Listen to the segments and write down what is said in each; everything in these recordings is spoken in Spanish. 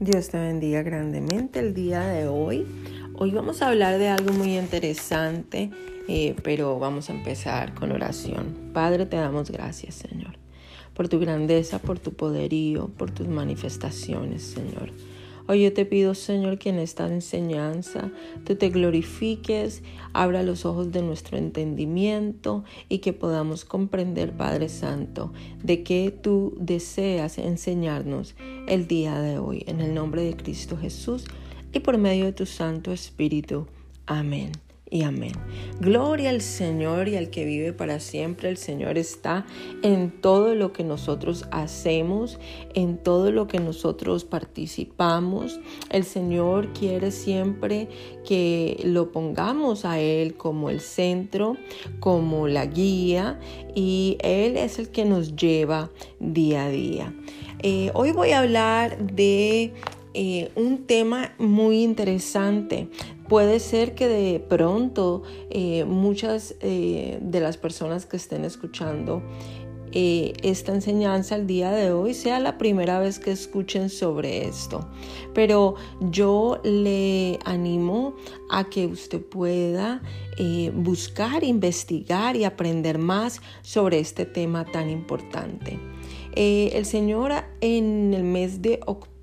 Dios te bendiga grandemente el día de hoy. Hoy vamos a hablar de algo muy interesante, eh, pero vamos a empezar con oración. Padre, te damos gracias, Señor, por tu grandeza, por tu poderío, por tus manifestaciones, Señor. Hoy yo te pido, Señor, que en esta enseñanza tú te glorifiques, abra los ojos de nuestro entendimiento y que podamos comprender, Padre Santo, de qué tú deseas enseñarnos el día de hoy. En el nombre de Cristo Jesús y por medio de tu Santo Espíritu. Amén y amén. Gloria al Señor y al que vive para siempre. El Señor está en todo lo que nosotros hacemos, en todo lo que nosotros participamos. El Señor quiere siempre que lo pongamos a Él como el centro, como la guía y Él es el que nos lleva día a día. Eh, hoy voy a hablar de eh, un tema muy interesante. Puede ser que de pronto eh, muchas eh, de las personas que estén escuchando esta enseñanza el día de hoy sea la primera vez que escuchen sobre esto. Pero yo le animo a que usted pueda buscar, investigar y aprender más sobre este tema tan importante. el Señor en el mes de octubre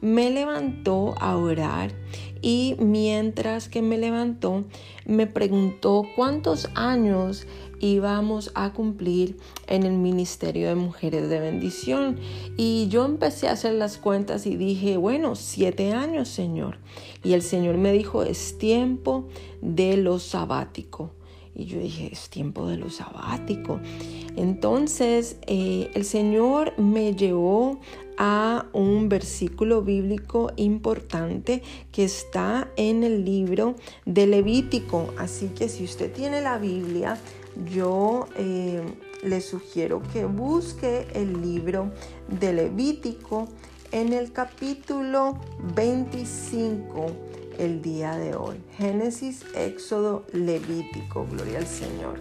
me levantó a orar y mientras que me levantó me preguntó cuántos años íbamos a cumplir en el Ministerio de Mujeres de Bendición. Y yo empecé a hacer las cuentas y dije, bueno, siete años, Señor. Y el Señor me dijo, es tiempo de lo sabático. Y yo dije, es tiempo de lo sabático. Entonces eh, el Señor me llevó a un versículo bíblico importante que está en el libro de Levítico. Así que si usted tiene la Biblia, yo eh, le sugiero que busque el libro de Levítico en el capítulo 25 el día de hoy. Génesis, Éxodo, Levítico, gloria al Señor.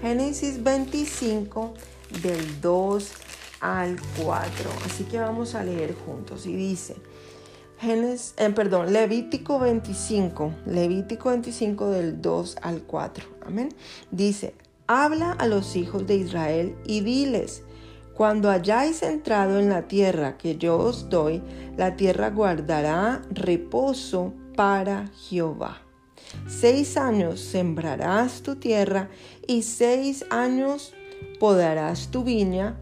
Génesis 25 del 2 al 4. Así que vamos a leer juntos. Y dice, Génesis, eh, perdón, Levítico 25, Levítico 25 del 2 al 4. Amén. Dice, habla a los hijos de Israel y diles, cuando hayáis entrado en la tierra que yo os doy, la tierra guardará reposo para Jehová. Seis años sembrarás tu tierra y seis años podarás tu viña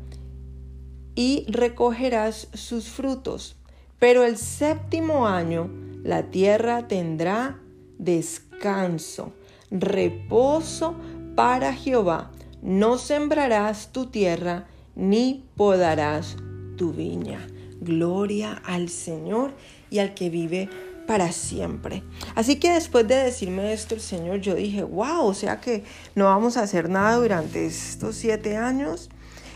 y recogerás sus frutos. Pero el séptimo año la tierra tendrá descanso, reposo para Jehová. No sembrarás tu tierra ni podarás tu viña. Gloria al Señor y al que vive para siempre. Así que después de decirme esto el Señor, yo dije, wow, o sea que no vamos a hacer nada durante estos siete años.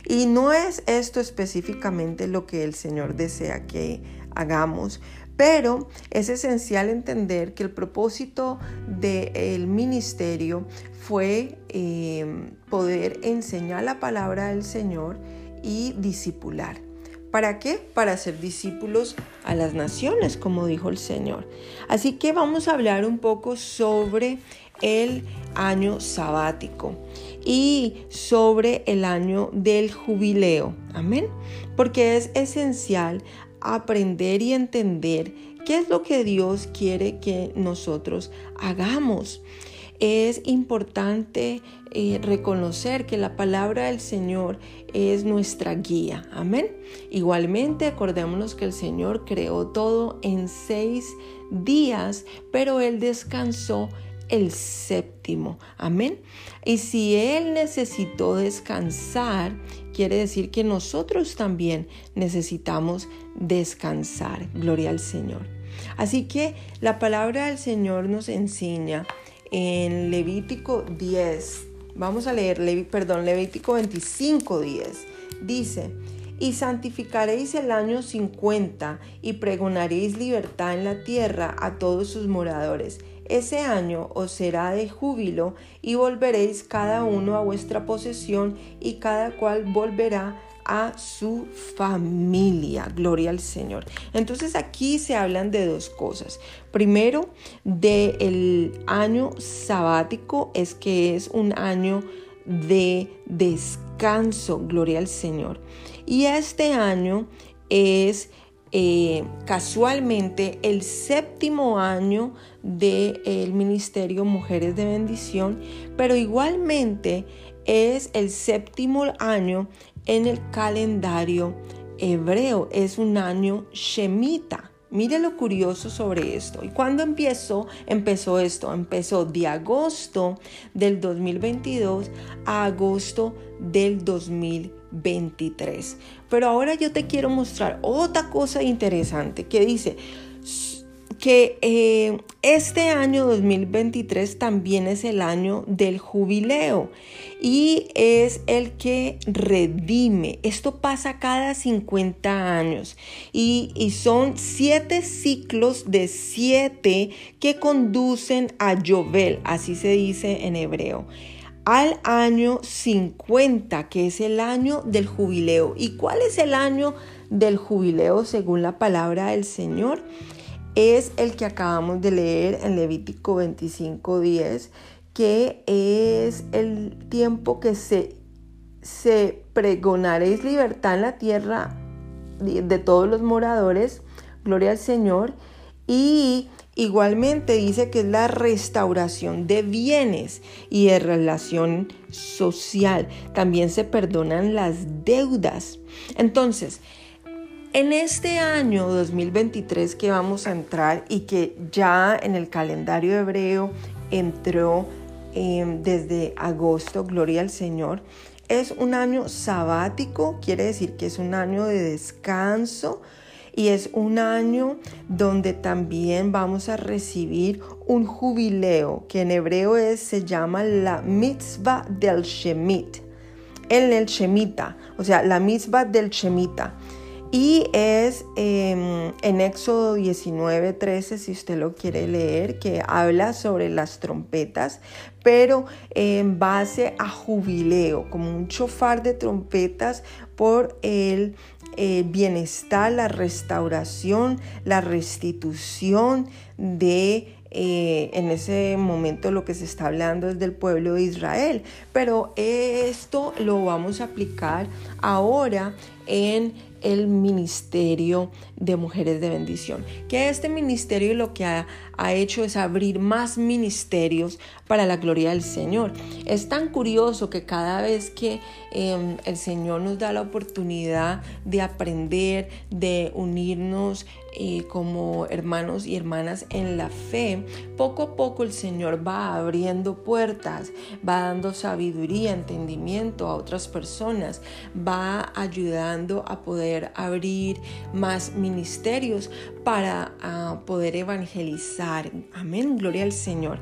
Y no es esto específicamente lo que el Señor desea que hagamos, pero es esencial entender que el propósito del ministerio fue eh, poder enseñar la palabra del Señor y discipular. ¿Para qué? Para ser discípulos a las naciones, como dijo el Señor. Así que vamos a hablar un poco sobre el año sabático y sobre el año del jubileo. Amén. Porque es esencial aprender y entender qué es lo que Dios quiere que nosotros hagamos. Es importante eh, reconocer que la palabra del Señor es nuestra guía. Amén. Igualmente, acordémonos que el Señor creó todo en seis días, pero Él descansó el séptimo. Amén. Y si Él necesitó descansar, quiere decir que nosotros también necesitamos descansar. Gloria al Señor. Así que la palabra del Señor nos enseña en Levítico 10. Vamos a leer, perdón, Levítico 25, 10. Dice, y santificaréis el año 50 y pregonaréis libertad en la tierra a todos sus moradores ese año os será de júbilo y volveréis cada uno a vuestra posesión y cada cual volverá a su familia. Gloria al Señor. Entonces aquí se hablan de dos cosas. Primero, del año sabático es que es un año de descanso. Gloria al Señor. Y este año es eh, casualmente el séptimo año del Ministerio Mujeres de Bendición, pero igualmente es el séptimo año en el calendario hebreo, es un año shemita. Mire lo curioso sobre esto. ¿Y cuándo empezó? Empezó esto. Empezó de agosto del 2022 a agosto del 2023. Pero ahora yo te quiero mostrar otra cosa interesante que dice, que eh, este año 2023 también es el año del jubileo y es el que redime. Esto pasa cada 50 años y, y son siete ciclos de siete que conducen a Jovel, así se dice en hebreo al año 50, que es el año del jubileo. ¿Y cuál es el año del jubileo según la palabra del Señor? Es el que acabamos de leer en Levítico 25:10, que es el tiempo que se, se pregonaréis libertad en la tierra de, de todos los moradores, gloria al Señor, y igualmente dice que es la restauración de bienes y de relación social. También se perdonan las deudas. Entonces, en este año 2023 que vamos a entrar y que ya en el calendario hebreo entró em, desde agosto, gloria al Señor, es un año sabático, quiere decir que es un año de descanso y es un año donde también vamos a recibir un jubileo que en hebreo es, se llama la mitzvah del Shemit, en el Shemita, o sea, la mitzvah del Shemita. Y es em, en Éxodo 19, 13, si usted lo quiere leer, que habla sobre las trompetas, pero en base a jubileo, como un chofar de trompetas por el eh, bienestar, la restauración, la restitución de eh, en ese momento lo que se está hablando es del pueblo de Israel, pero esto lo vamos a aplicar ahora en el ministerio de mujeres de bendición. Que este ministerio lo que ha, hecho es abrir más ministerios para la gloria del Señor. Es tan curioso que cada vez que em, el Señor nos da la oportunidad de aprender, de unirnos eh, como hermanos y hermanas en la fe, poco a poco el Señor va abriendo puertas, va dando sabiduría, entendimiento a otras personas, va ayudando a poder abrir más ministerios para ah, poder evangelizar. Amén, gloria al Señor.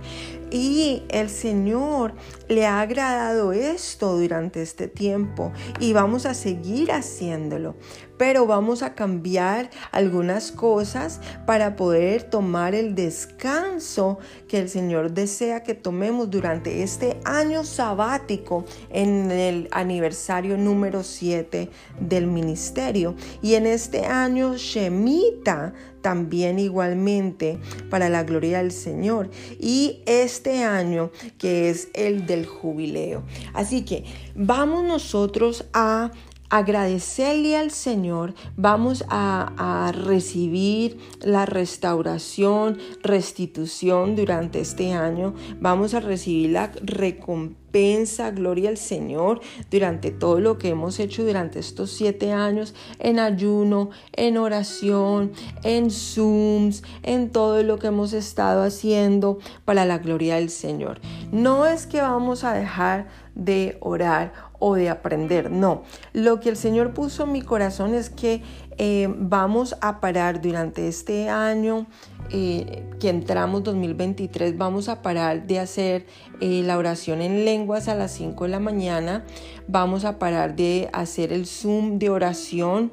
Y el Señor le ha agradado esto durante este tiempo y vamos a seguir haciéndolo pero vamos a cambiar algunas cosas para poder tomar el descanso que el Señor desea que tomemos durante este año sabático en el aniversario número 7 del ministerio. Y en este año Shemita también igualmente para la gloria del Señor. Y este año que es el del jubileo. Así que vamos nosotros a agradecerle al Señor, vamos a, recibir la restauración, restitución durante este año, vamos a recibir la recompensa, gloria al Señor, durante todo lo que hemos hecho durante estos siete años, en ayuno, en oración, en Zooms, en todo lo que hemos estado haciendo para la gloria del Señor. No es que vamos a dejar de orar o de aprender. No, lo que el Señor puso en mi corazón es que eh, vamos a parar durante este año eh, que entramos 2023, vamos a parar de hacer eh, la oración en lenguas a las 5 de la mañana, vamos a parar de hacer el Zoom de oración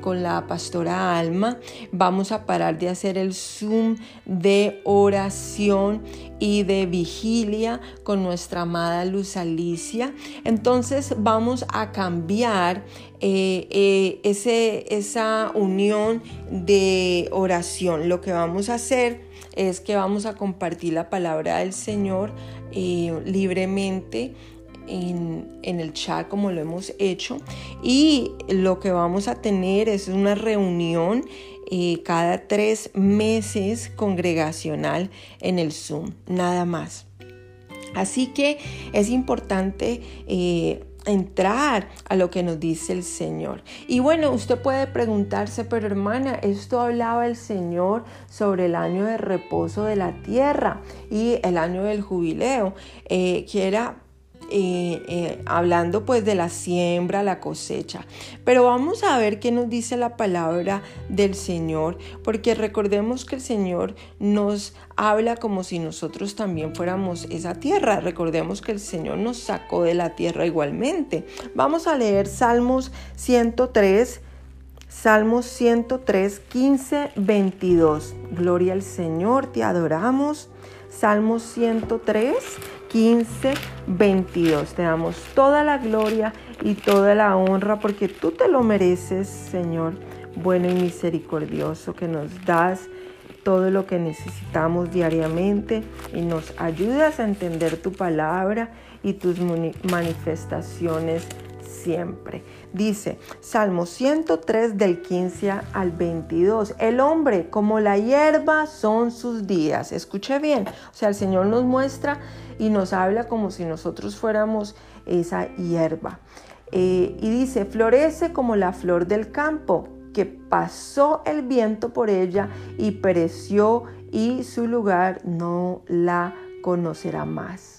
con la pastora Alma, vamos a parar de hacer el Zoom de oración y de vigilia con nuestra amada Luz Alicia. Entonces vamos a cambiar eh, eh, ese, esa unión de oración. Lo que vamos a hacer es que vamos a compartir la palabra del Señor eh, libremente en, en, el chat como lo hemos hecho y lo que vamos a tener es una reunión cada tres meses congregacional en el Zoom, nada más. Así que es importante entrar a lo que nos dice el Señor. Y bueno, usted puede preguntarse, pero hermana, esto hablaba el Señor sobre el año de reposo de la tierra y el año del jubileo, eh, que era eh, eh, hablando pues de la siembra, la cosecha. Pero vamos a ver qué nos dice la palabra del Señor, porque recordemos que el Señor nos habla como si nosotros también fuéramos esa tierra. Recordemos que el Señor nos sacó de la tierra igualmente. Vamos a leer Salmos 103. Salmos 103, 15, 22. Gloria al Señor, te adoramos. Salmos 103, 15, 22. Te damos toda la gloria y toda la honra porque tú te lo mereces, Señor, bueno y misericordioso, que nos das todo lo que necesitamos diariamente y nos ayudas a entender tu palabra y tus manifestaciones siempre. Dice Salmo 103 del 15 al 22. El hombre como la hierba son sus días. Escuche bien. O sea, el Señor nos muestra y nos habla como si nosotros fuéramos esa hierba. Eh, y dice, florece como la flor del campo, que pasó el viento por ella y pereció y su lugar no la conocerá más.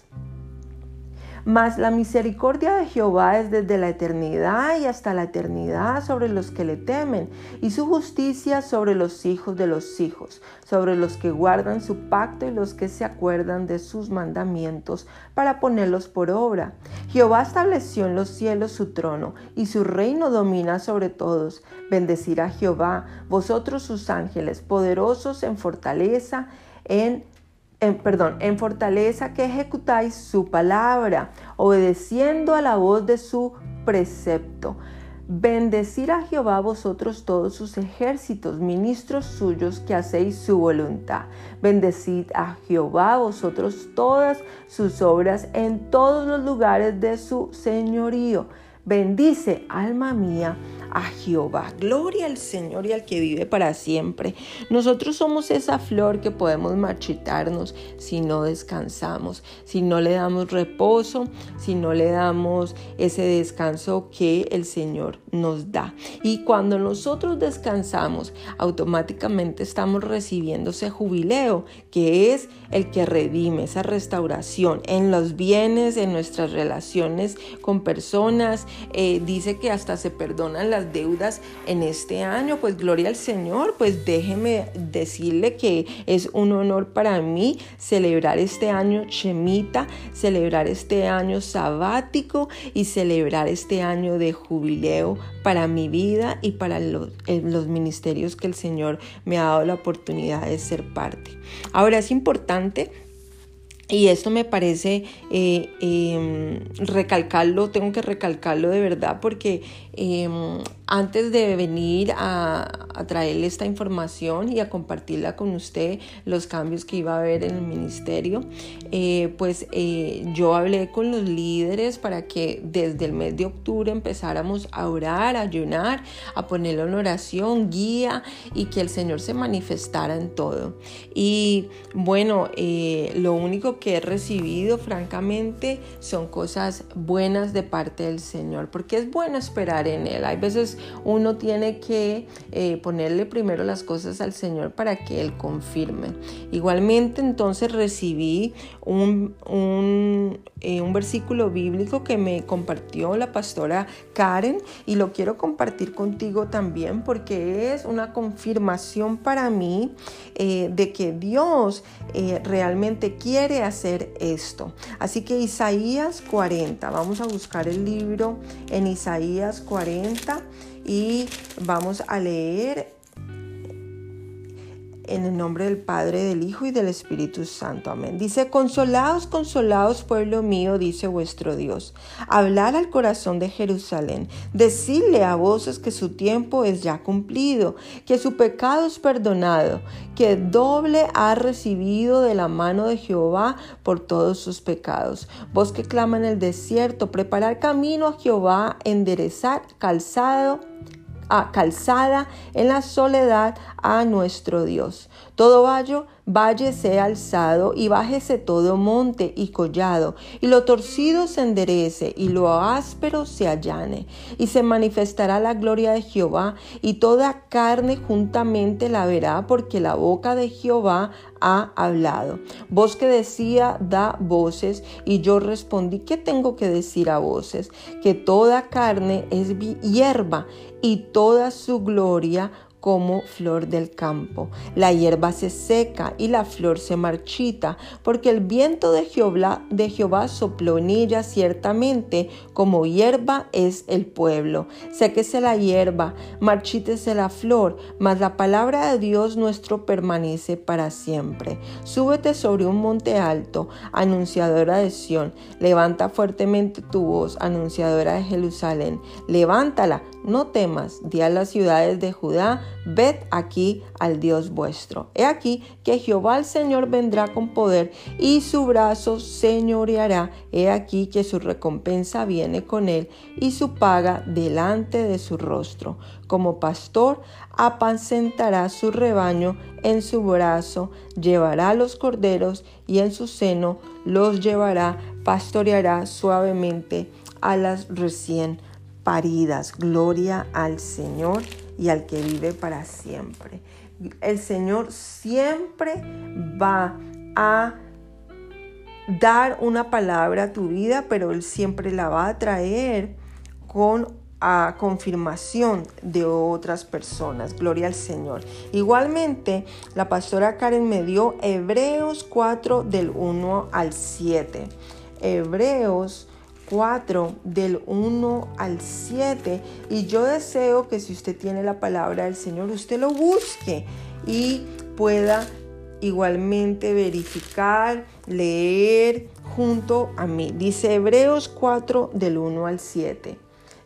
Mas la misericordia de Jehová es desde la eternidad y hasta la eternidad sobre los que le temen, y su justicia sobre los hijos de los hijos, sobre los que guardan su pacto y los que se acuerdan de sus mandamientos para ponerlos por obra. Jehová estableció en los cielos su trono, y su reino domina sobre todos. Bendecirá Jehová, vosotros sus ángeles, poderosos en fortaleza, en en, perdón, en fortaleza que ejecutáis su palabra, obedeciendo a la voz de su precepto. Bendecir a Jehová vosotros todos sus ejércitos, ministros suyos que hacéis su voluntad. Bendecid a Jehová vosotros todas sus obras en todos los lugares de su señorío. Bendice, alma mía, a Jehová. Gloria al Señor y al que vive para siempre. Nosotros somos esa flor que podemos marchitarnos si no descansamos, si no le damos reposo, si no le damos ese descanso que el Señor nos da. Y cuando nosotros descansamos, automáticamente estamos recibiendo ese jubileo, que es el que redime, esa restauración en los bienes, en nuestras relaciones con personas. Eh, dice que hasta se perdonan las deudas en este año, pues gloria al Señor, pues déjeme decirle que es un honor para mí celebrar este año Chemita, celebrar este año sabático y celebrar este año de jubileo para mi vida y para los, eh, los ministerios que el Señor me ha dado la oportunidad de ser parte. Ahora es importante y esto me parece eh, em, recalcarlo, tengo que recalcarlo de verdad porque em, antes de venir a, a, traerle esta información y a compartirla con usted, los cambios que iba a haber en el ministerio, eh, pues eh, yo hablé con los líderes para que desde el mes de octubre empezáramos a orar, a ayunar, a ponerlo en oración, guía y que el Señor se manifestara en todo. Y bueno, eh, lo único que he recibido, francamente, son cosas buenas de parte del Señor, porque es bueno esperar en Él. Hay veces uno tiene que eh, ponerle primero las cosas al Señor para que Él confirme. Igualmente entonces recibí un, un, eh, un versículo bíblico que me compartió la pastora Karen y lo quiero compartir contigo también porque es una confirmación para mí eh, de que Dios realmente quiere hacer esto. Así que Isaías 40, vamos a buscar el libro en Isaías 40 y vamos a leer en el nombre del Padre, del Hijo y del Espíritu Santo. Amén. Dice, consolaos, consolaos, pueblo mío, dice vuestro Dios. Hablar al corazón de Jerusalén. Decirle a voces que su tiempo es ya cumplido, que su pecado es perdonado, que doble ha recibido de la mano de Jehová por todos sus pecados. Vos que clama en el desierto, preparar camino a Jehová, enderezar calzado calzada en la soledad a nuestro Dios. Todo valle, valle sea alzado y bájese todo monte y collado, y lo torcido se enderece y lo áspero se allane, y se manifestará la gloria de Jehová, y toda carne juntamente la verá, porque la boca de Jehová ha hablado. Vos que decía, da voces, y yo respondí, ¿qué tengo que decir a voces? Que toda carne es hierba, y toda su gloria como flor del campo. La hierba se seca y la flor se marchita, porque el viento de Jehová, de sopló en ella ciertamente, como hierba es el pueblo. Séquese la hierba, marchítese la flor, mas la palabra de Dios nuestro permanece para siempre. Súbete sobre un monte alto, anunciadora de Sión, levanta fuertemente tu voz, anunciadora de Jerusalén, levántala, no temas, di a las ciudades de Judá, ved aquí al Dios vuestro. He aquí que Jehová el Señor vendrá con poder y su brazo señoreará. He aquí que su recompensa viene con él y su paga delante de su rostro. Como pastor apacentará su rebaño en su brazo, llevará los corderos y en su seno los llevará, pastoreará suavemente a las recién paridas. Gloria al Señor y al que vive para siempre. El Señor siempre va a dar una palabra a tu vida, pero Él siempre la va a traer con a confirmación de otras personas. Gloria al Señor. Igualmente, la pastora Karen me dio Hebreos 4 del 1 al 7. Hebreos 4 del 1 al 7 y yo deseo que si usted tiene la palabra del Señor usted lo busque y pueda igualmente verificar, leer junto a mí. Dice Hebreos 4 del 1 al 7.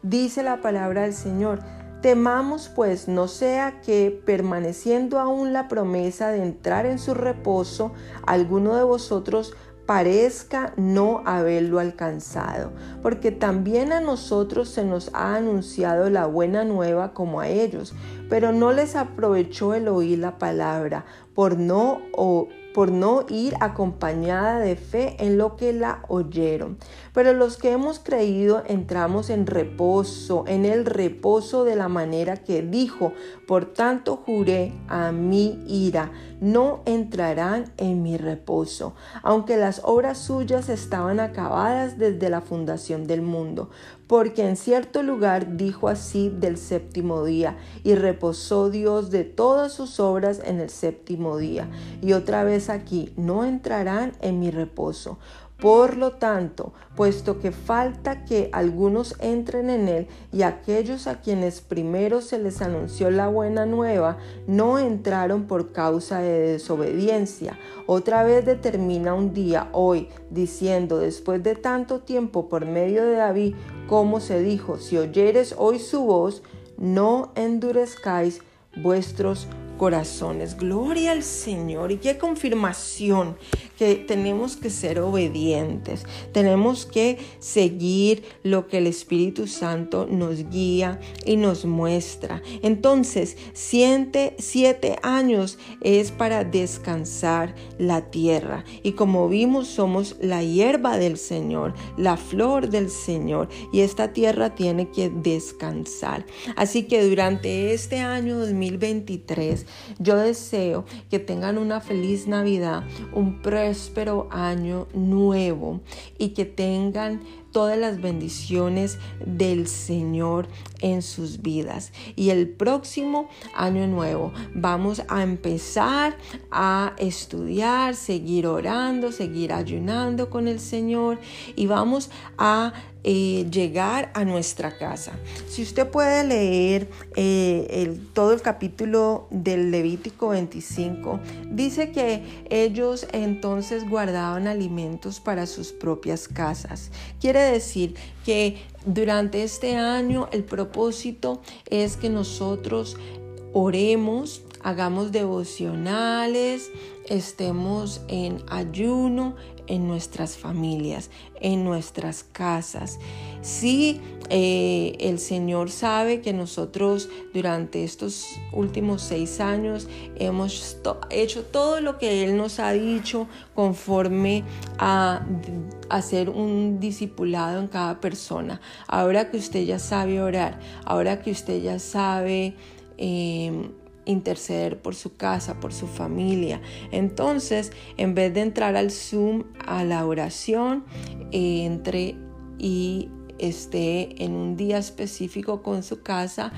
Dice la palabra del Señor. Temamos pues no sea que permaneciendo aún la promesa de entrar en su reposo, alguno de vosotros parezca no haberlo alcanzado, porque también a nosotros se nos ha anunciado la buena nueva como a ellos, pero no les aprovechó el oír la palabra por no o por no ir acompañada de fe en lo que la oyeron. Pero los que hemos creído entramos en reposo, en el reposo de la manera que dijo, por tanto juré a mi ira, no entrarán en mi reposo, aunque las obras suyas estaban acabadas desde la fundación del mundo, porque en cierto lugar dijo así del séptimo día, y reposó Dios de todas sus obras en el séptimo día. Y otra vez aquí, no entrarán en mi reposo. Por lo tanto, puesto que falta que algunos entren en él y aquellos a quienes primero se les anunció la buena nueva no entraron por causa de desobediencia, otra vez determina un día hoy diciendo después de tanto tiempo por medio de David, como se dijo, si oyeres hoy su voz, no endurezcáis vuestros corazones. Gloria al Señor y qué confirmación que tenemos que ser obedientes, tenemos que seguir lo que el Espíritu Santo nos guía y nos muestra. Entonces, siete, siete años es para descansar la tierra. Y como vimos, somos la hierba del Señor, la flor del Señor. Y esta tierra tiene que descansar. Así que durante este año 2023, yo deseo que tengan una feliz Navidad, un próspero año nuevo y que tengan todas las bendiciones del Señor en sus vidas. Y el próximo año nuevo vamos a empezar a estudiar, seguir orando, seguir ayunando con el Señor y vamos a eh, llegar a nuestra casa. Si usted puede leer eh, todo el capítulo del Levítico 25, dice que ellos entonces guardaban alimentos para sus propias casas. Quiere decir que durante este año el propósito es que nosotros oremos, hagamos devocionales, estemos en ayuno, en nuestras familias, en nuestras casas. Si eh, el Señor sabe que nosotros durante estos últimos seis años hemos hecho todo lo que Él nos ha dicho conforme a hacer un discipulado en cada persona. Ahora que usted ya sabe orar, ahora que usted ya sabe... Eh, interceder por su casa, por su familia. Entonces, en vez de entrar al Zoom a la oración, entre y esté en un día específico con su casa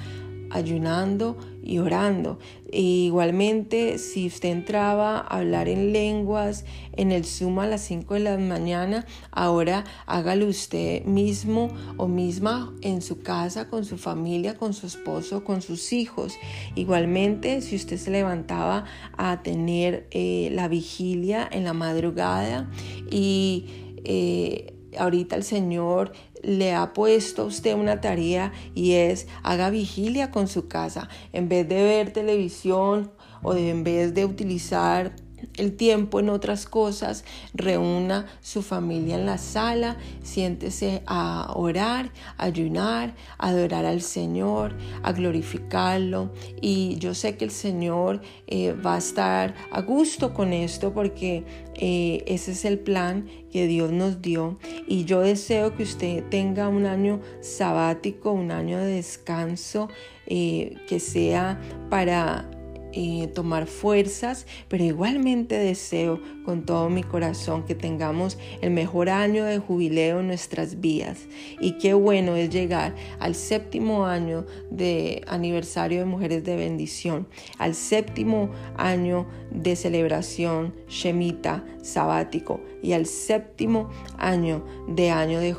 ayunando y orando. E igualmente, si usted entraba a hablar en lenguas en el Zoom a las 5 de la mañana, ahora hágalo usted mismo o misma en su casa, con su familia, con su esposo, con sus hijos. Igualmente, si usted se levantaba a tener eh, la vigilia en la madrugada y eh, ahorita el Señor le ha puesto a usted una tarea y es haga vigilia con su casa. En vez de ver televisión o en vez de utilizar el tiempo en otras cosas, reúna su familia en la sala, siéntese a orar, a ayunar, a adorar al Señor, a glorificarlo. Y yo sé que el Señor eh, va a estar a gusto con esto porque eh, ese es el plan que Dios nos dio. Y yo deseo que usted tenga un año sabático, un año de descanso, eh, que sea para eh, tomar fuerzas, pero igualmente deseo con todo mi corazón que tengamos el mejor año de jubileo en nuestras vidas. Y qué bueno es llegar al séptimo año de aniversario de Mujeres de Bendición, al séptimo año de celebración Shemita sabático y al séptimo año de año de,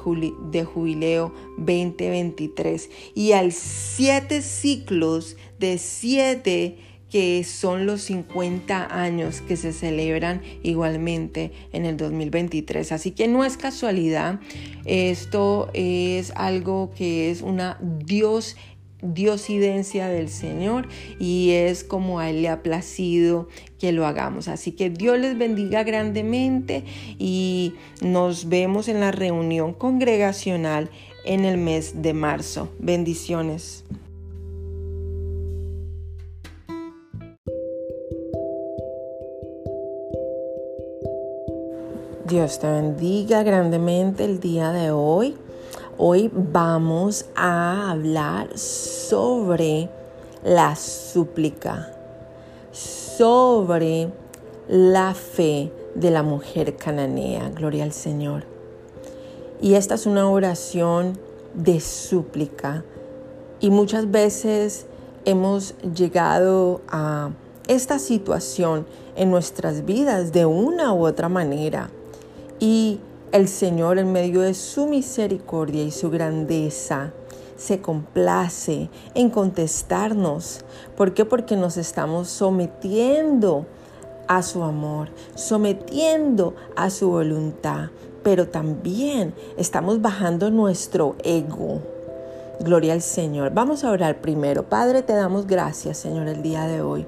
de jubileo 2023 y al siete ciclos de siete que son los 50 años que se celebran igualmente en el 2023. Así que no es casualidad, esto es algo que es una Dios diosidencia del Señor y es como a Él le ha placido que lo hagamos. Así que Dios les bendiga grandemente y nos vemos en la reunión congregacional en el mes de marzo. Bendiciones. Dios te bendiga grandemente el día de hoy. Hoy vamos a hablar sobre la súplica, sobre la fe de la mujer cananea. Gloria al Señor. Y esta es una oración de súplica. Y muchas veces hemos llegado a esta situación en nuestras vidas de una u otra manera. Y el Señor en medio de su misericordia y su grandeza se complace en contestarnos. ¿Por qué? Porque nos estamos sometiendo a su amor, sometiendo a su voluntad, pero también estamos bajando nuestro ego. Gloria al Señor. Vamos a orar primero. Padre, te damos gracias, Señor, el día de hoy.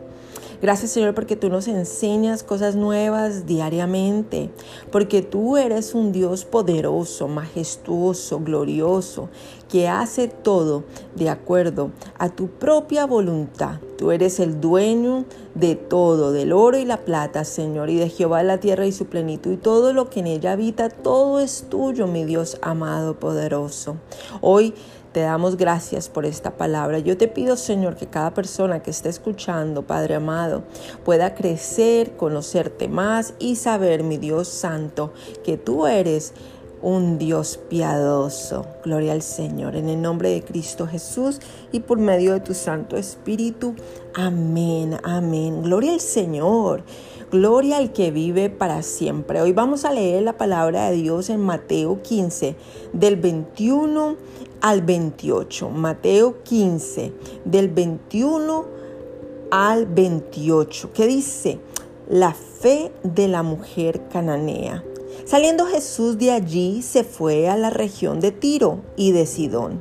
Gracias Señor porque tú nos enseñas cosas nuevas diariamente, porque tú eres un Dios poderoso, majestuoso, glorioso, que hace todo de acuerdo a tu propia voluntad. Tú eres el dueño de todo, del oro y la plata, Señor, y de Jehová la tierra y su plenitud, y todo lo que en ella habita, todo es tuyo, mi Dios amado, poderoso. Hoy te damos gracias por esta palabra. Yo te pido, Señor, que cada persona que esté escuchando, Padre amado, pueda crecer, conocerte más y saber, mi Dios Santo, que tú eres un Dios piadoso. Gloria al Señor. En el nombre de Cristo Jesús y por medio de tu Santo Espíritu. Amén, amén. Gloria al Señor. Gloria al que vive para siempre. Hoy vamos a leer la palabra de Dios en Mateo 15, del 21 al 28. Mateo 15, del 21 al 28, que dice, la fe de la mujer cananea. Saliendo Jesús de allí, se fue a la región de Tiro y de Sidón.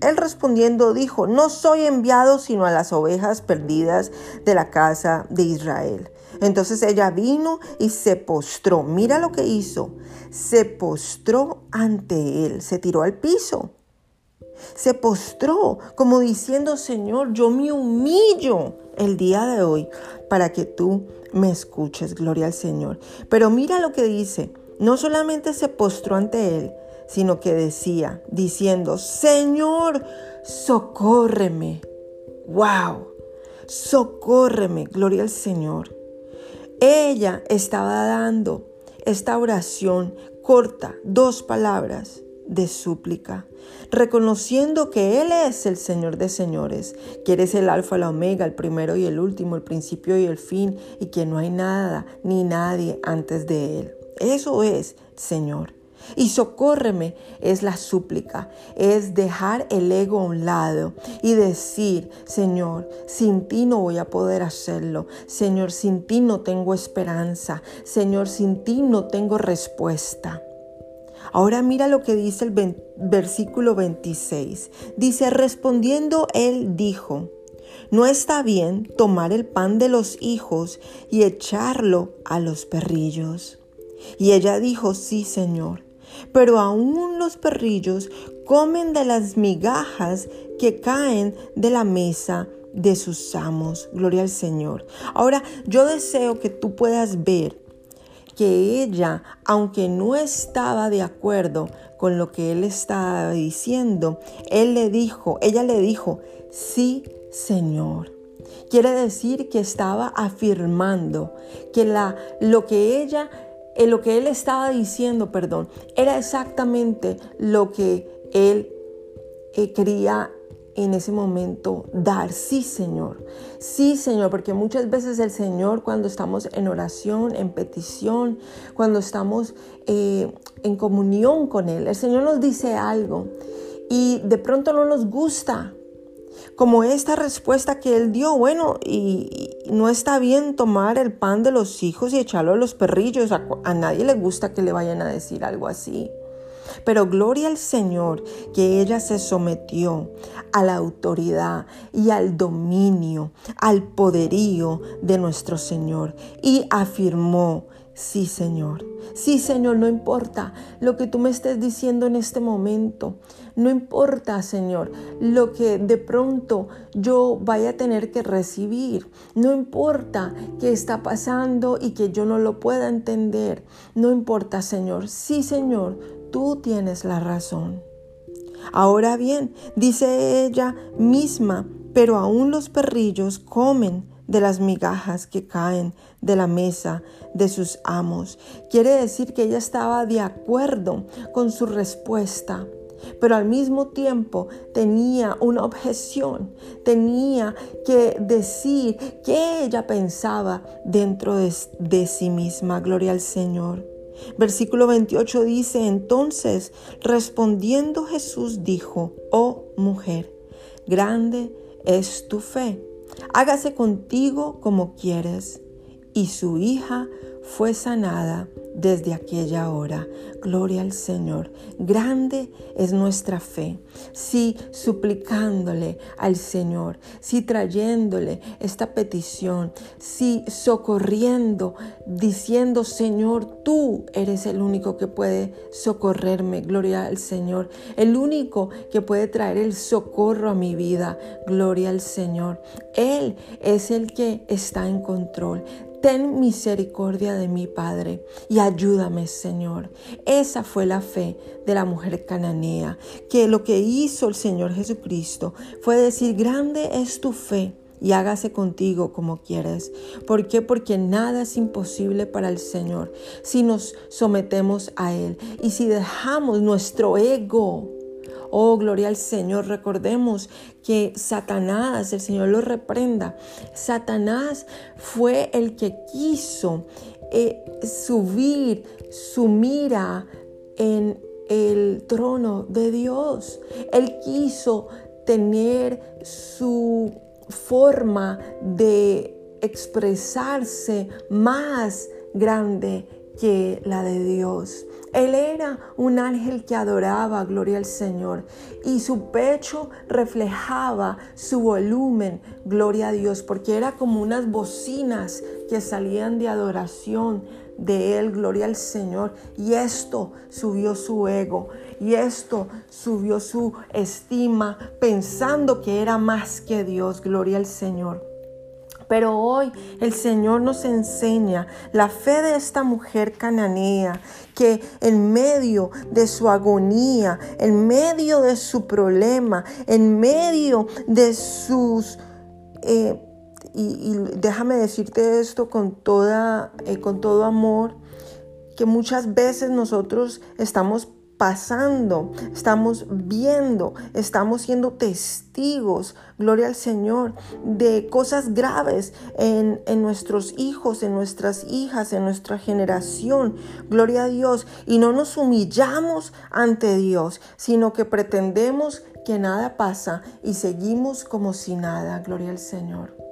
Él respondiendo dijo, no soy enviado sino a las ovejas perdidas de la casa de Israel. Entonces ella vino y se postró. Mira lo que hizo. Se postró ante él, se tiró al piso se postró como diciendo, Señor, yo me humillo el día de hoy para que tú me escuches, gloria al Señor. Pero mira lo que dice, no solamente se postró ante él, sino que decía, diciendo, Señor, socórreme. ¡Wow! Socórreme, gloria al Señor. Ella estaba dando esta oración corta, dos palabras de súplica, reconociendo que Él es el Señor de señores, que eres el alfa, la omega, el primero y el último, el principio y el fin, y que no hay nada ni nadie antes de Él. Eso es, Señor. Y socórreme es la súplica, es dejar el ego a un lado y decir, Señor, sin ti no voy a poder hacerlo. Señor, sin ti no tengo esperanza. Señor, sin ti no tengo respuesta. Ahora mira lo que dice el versículo 26. Dice, respondiendo él dijo, no está bien tomar el pan de los hijos y echarlo a los perrillos. Y ella dijo, sí, Señor, pero aún los perrillos comen de las migajas que caen de la mesa de sus amos. Gloria al Señor. Ahora, yo deseo que tú puedas ver que ella, aunque no estaba de acuerdo con lo que él estaba diciendo, él le dijo, ella le dijo, sí, Señor. Quiere decir que estaba afirmando que la, lo que ella, eh, lo que él estaba diciendo, perdón, era exactamente lo que él eh, quería en ese momento dar, sí Señor, sí Señor, porque muchas veces el Señor cuando estamos en oración, en petición, cuando estamos eh, en comunión con Él, el Señor nos dice algo y de pronto no nos gusta, como esta respuesta que Él dio, bueno, y, no está bien tomar el pan de los hijos y echarlo a los perrillos, a nadie le gusta que le vayan a decir algo así. Pero gloria al Señor que ella se sometió a la autoridad y al dominio, al poderío de nuestro Señor y afirmó, sí Señor, sí Señor, no importa lo que tú me estés diciendo en este momento, no importa Señor lo que de pronto yo vaya a tener que recibir, no importa qué está pasando y que yo no lo pueda entender, no importa Señor, sí Señor, tú tienes la razón. Ahora bien, dice ella misma, pero aún los perrillos comen de las migajas que caen de la mesa de sus amos. Quiere decir que ella estaba de acuerdo con su respuesta. Pero al mismo tiempo tenía una objeción, tenía que decir qué ella pensaba dentro de, de, sí misma. Gloria al Señor. Versículo 28 dice, entonces respondiendo Jesús dijo, oh mujer, grande es tu fe, hágase contigo como quieres. Y su hija fue sanada desde aquella hora. Gloria al Señor. Grande es nuestra fe. Si suplicándole al Señor, si trayéndole esta petición, si socorriendo, diciendo, Señor, tú eres el único que puede socorrerme. Gloria al Señor. El único que puede traer el socorro a mi vida. Gloria al Señor. Él es el que está en control. Ten misericordia de mi Padre, y ayúdame, Señor. Esa fue la fe de la mujer cananea, que lo que hizo el Señor Jesucristo fue decir, grande es tu fe y hágase contigo como quieres. ¿Por qué? Porque nada es imposible para el Señor si nos sometemos a Él y si dejamos nuestro ego Oh, gloria al Señor. Recordemos que Satanás, el Señor lo reprenda, Satanás fue el que quiso eh, subir su mira en el trono de Dios. Él quiso tener su forma de expresarse más grande que la de Dios. Él era un ángel que adoraba, gloria al Señor, y su pecho reflejaba su volumen, gloria a Dios, porque era como unas bocinas que salían de adoración de Él, gloria al Señor. Y esto subió su ego, y esto subió su estima, pensando que era más que Dios, gloria al Señor. Pero hoy el Señor nos enseña la fe de esta mujer cananea que en medio de su agonía, en medio de su problema, en medio de sus... Eh, y, déjame decirte esto con, toda, eh, con todo amor, que muchas veces nosotros estamos pasando, estamos viendo, estamos siendo testigos, gloria al Señor, de cosas graves en, en, nuestros hijos, en nuestras hijas, en nuestra generación, gloria a Dios. Y no nos humillamos ante Dios, sino que pretendemos que nada pasa y seguimos como si nada, gloria al Señor.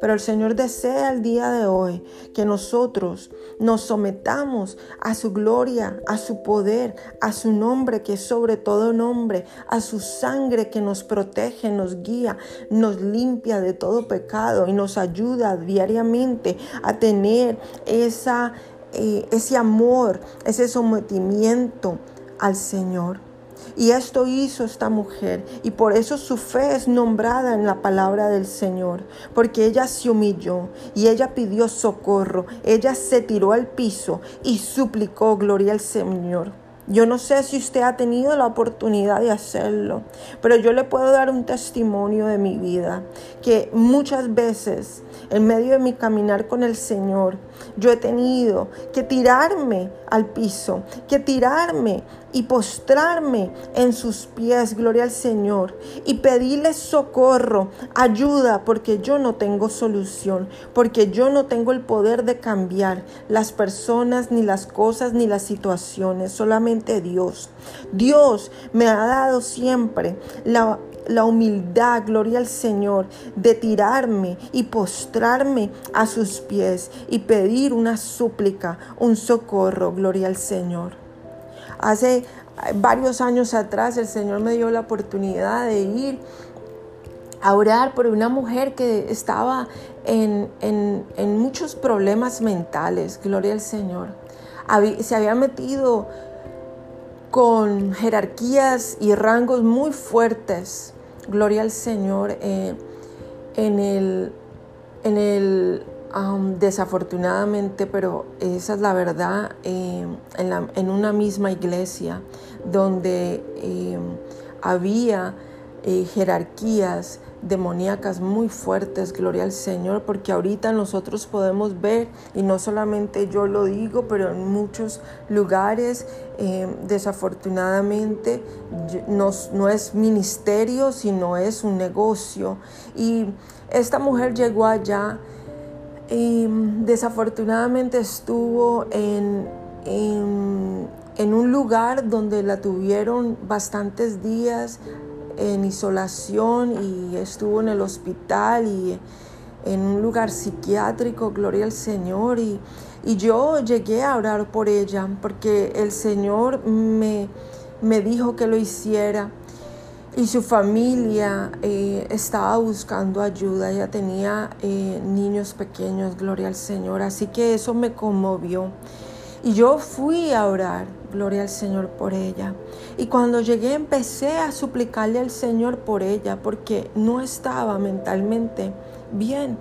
Pero el Señor desea el día de hoy que nosotros nos sometamos a su gloria, a su poder, a su nombre que es sobre todo nombre, a su sangre que nos protege, nos guía, nos limpia de todo pecado y nos ayuda diariamente a tener esa, eh, ese amor, ese sometimiento al Señor. Y esto hizo esta mujer. Y por eso su fe es nombrada en la palabra del Señor, porque ella se humilló y ella pidió socorro, ella se tiró al piso y suplicó gloria al Señor. Yo no sé si usted ha tenido la oportunidad de hacerlo, pero yo le puedo dar un testimonio de mi vida, que muchas veces en medio de mi caminar con el Señor, yo he tenido que tirarme al piso, que tirarme y postrarme en sus pies, gloria al Señor, y pedirle socorro, ayuda, porque yo no tengo solución, porque yo no tengo el poder de cambiar las personas, ni las cosas, ni las situaciones, solamente Dios. Dios me ha dado siempre la la humildad, gloria al Señor, de tirarme y postrarme a sus pies y pedir una súplica, un socorro, gloria al Señor. Hace varios años atrás el Señor me dio la oportunidad de ir a orar por una mujer que estaba en, muchos problemas mentales, gloria al Señor. se había metido con jerarquías y rangos muy fuertes, gloria al Señor, eh, en el, en el desafortunadamente, pero esa es la verdad, eh, en, una misma iglesia donde eh, había jerarquías demoníacas muy fuertes, gloria al Señor, porque ahorita nosotros podemos ver, y no solamente yo lo digo, pero en muchos lugares, eh, desafortunadamente, no, no es ministerio, sino es un negocio. Y esta mujer llegó allá y desafortunadamente estuvo en, en, en un lugar donde la tuvieron bastantes días en isolación y estuvo en el hospital y en un lugar psiquiátrico, gloria al Señor. Y, y yo llegué a orar por ella porque el Señor me, me dijo que lo hiciera. Y su familia eh, estaba buscando ayuda, ella tenía eh, niños pequeños, gloria al Señor. Así que eso me conmovió. Y yo fui a orar, gloria al Señor por ella. Y cuando llegué empecé a suplicarle al Señor por ella porque no estaba mentalmente bien.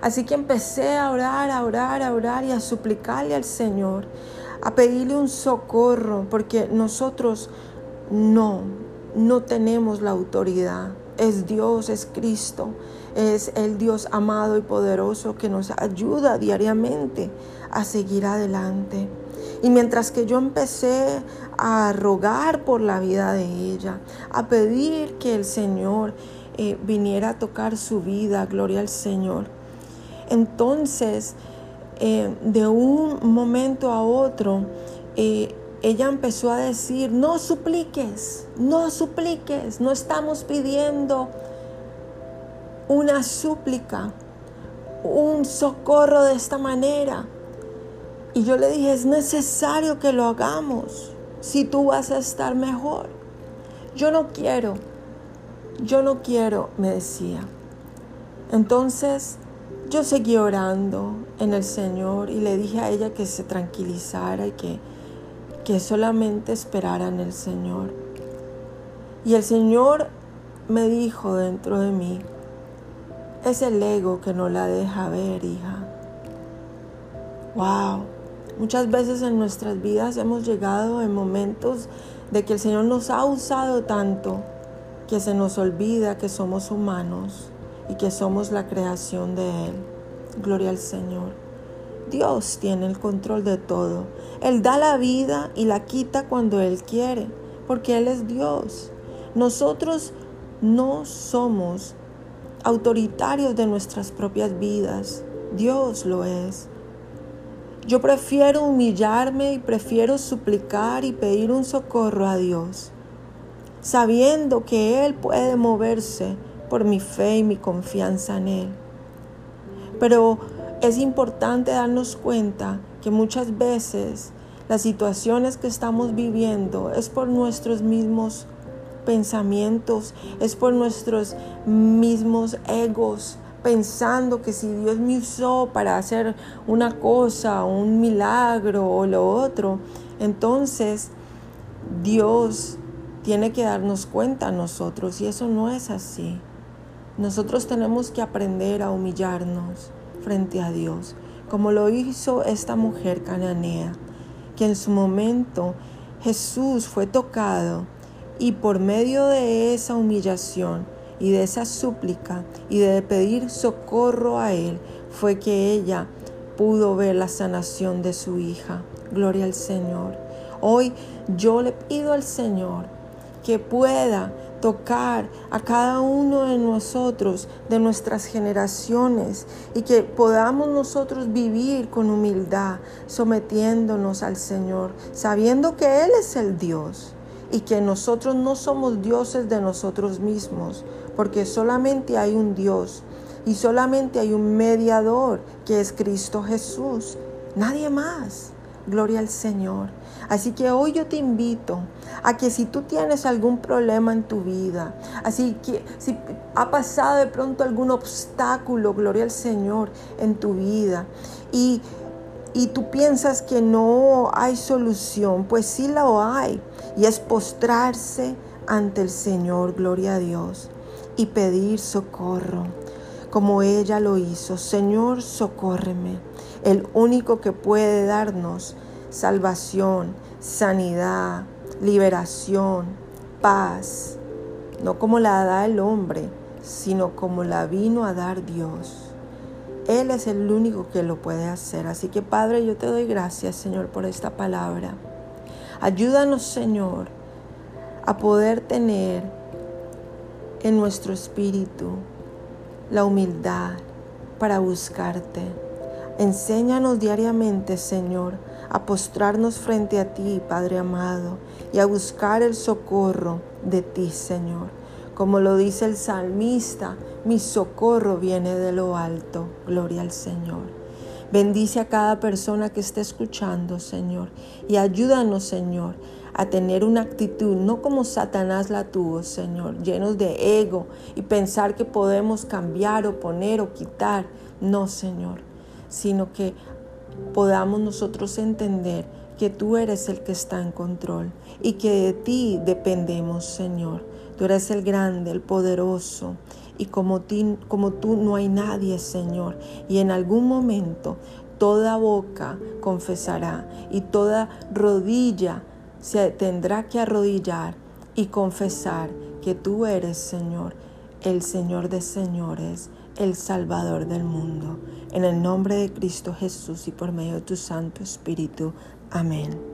Así que empecé a orar, a orar, a orar y a suplicarle al Señor, a pedirle un socorro porque nosotros no, no tenemos la autoridad. Es Dios, es Cristo, es el Dios amado y poderoso que nos ayuda diariamente a seguir adelante. Y mientras que yo empecé a rogar por la vida de ella, a pedir que el Señor eh, viniera a tocar su vida, gloria al Señor. Entonces, eh, de un momento a otro, eh, ella empezó a decir, no supliques, no supliques, no estamos pidiendo una súplica, un socorro de esta manera. Y yo le dije, es necesario que lo hagamos si tú vas a estar mejor. Yo no quiero, yo no quiero, me decía. Entonces yo seguí orando en el Señor y le dije a ella que se tranquilizara y que, que solamente esperara en el Señor. Y el Señor me dijo dentro de mí, es el ego que no la deja ver, hija. Wow. Muchas veces en nuestras vidas hemos llegado en momentos de que el Señor nos ha usado tanto que se nos olvida que somos humanos y que somos la creación de Él. Gloria al Señor. Dios tiene el control de todo. Él da la vida y la quita cuando Él quiere, porque Él es Dios. Nosotros no somos autoritarios de nuestras propias vidas. Dios lo es. Yo prefiero humillarme y prefiero suplicar y pedir un socorro a Dios, sabiendo que Él puede moverse por mi fe y mi confianza en Él. Pero es importante darnos cuenta que muchas veces las situaciones que estamos viviendo es por nuestros mismos pensamientos, es por nuestros mismos egos, pensando que si Dios me usó para hacer una cosa, un milagro o lo otro, entonces Dios tiene que darnos cuenta a nosotros y eso no es así. Nosotros tenemos que aprender a humillarnos frente a Dios, como lo hizo esta mujer cananea, que en su momento Jesús fue tocado y por medio de esa humillación y de esa súplica y de pedir socorro a Él fue que ella pudo ver la sanación de su hija. Gloria al Señor. Hoy yo le pido al Señor que pueda tocar a cada uno de nosotros, de nuestras generaciones, y que podamos nosotros vivir con humildad, sometiéndonos al Señor, sabiendo que Él es el Dios y que nosotros no somos dioses de nosotros mismos, porque solamente hay un Dios y solamente hay un mediador que es Cristo Jesús, nadie más. Gloria al Señor. Así que hoy yo te invito a que si tú tienes algún problema en tu vida, así que si ha pasado de pronto algún obstáculo, gloria al Señor, en tu vida, y, y tú piensas que no hay solución, pues sí la hay, y es postrarse ante el Señor, gloria a Dios y pedir socorro, como ella lo hizo. Señor, socórreme, el único que puede darnos salvación, sanidad, liberación, paz, no como la da el hombre, sino como la vino a dar Dios. Él es el único que lo puede hacer. Así que Padre, yo te doy gracias, Señor, por esta palabra. Ayúdanos, Señor, a poder tener en nuestro espíritu la humildad para buscarte. Enséñanos diariamente, Señor, a postrarnos frente a ti, Padre amado, y a buscar el socorro de ti, Señor. Como lo dice el salmista, mi socorro viene de lo alto. Gloria al Señor. Bendice a cada persona que esté escuchando, Señor, y ayúdanos, Señor, a tener una actitud, no como Satanás la tuvo, Señor, llenos de ego y pensar que podemos cambiar o poner o quitar. No, Señor, sino que podamos nosotros entender que tú eres el que está en control y que de ti dependemos, Señor. Tú eres el grande, el poderoso, y como, tú no hay nadie, Señor. Y en algún momento toda boca confesará y toda rodilla se tendrá que arrodillar y confesar que tú eres, Señor, el Señor de señores, el Salvador del mundo. En el nombre de Cristo Jesús y por medio de tu Santo Espíritu. Amén.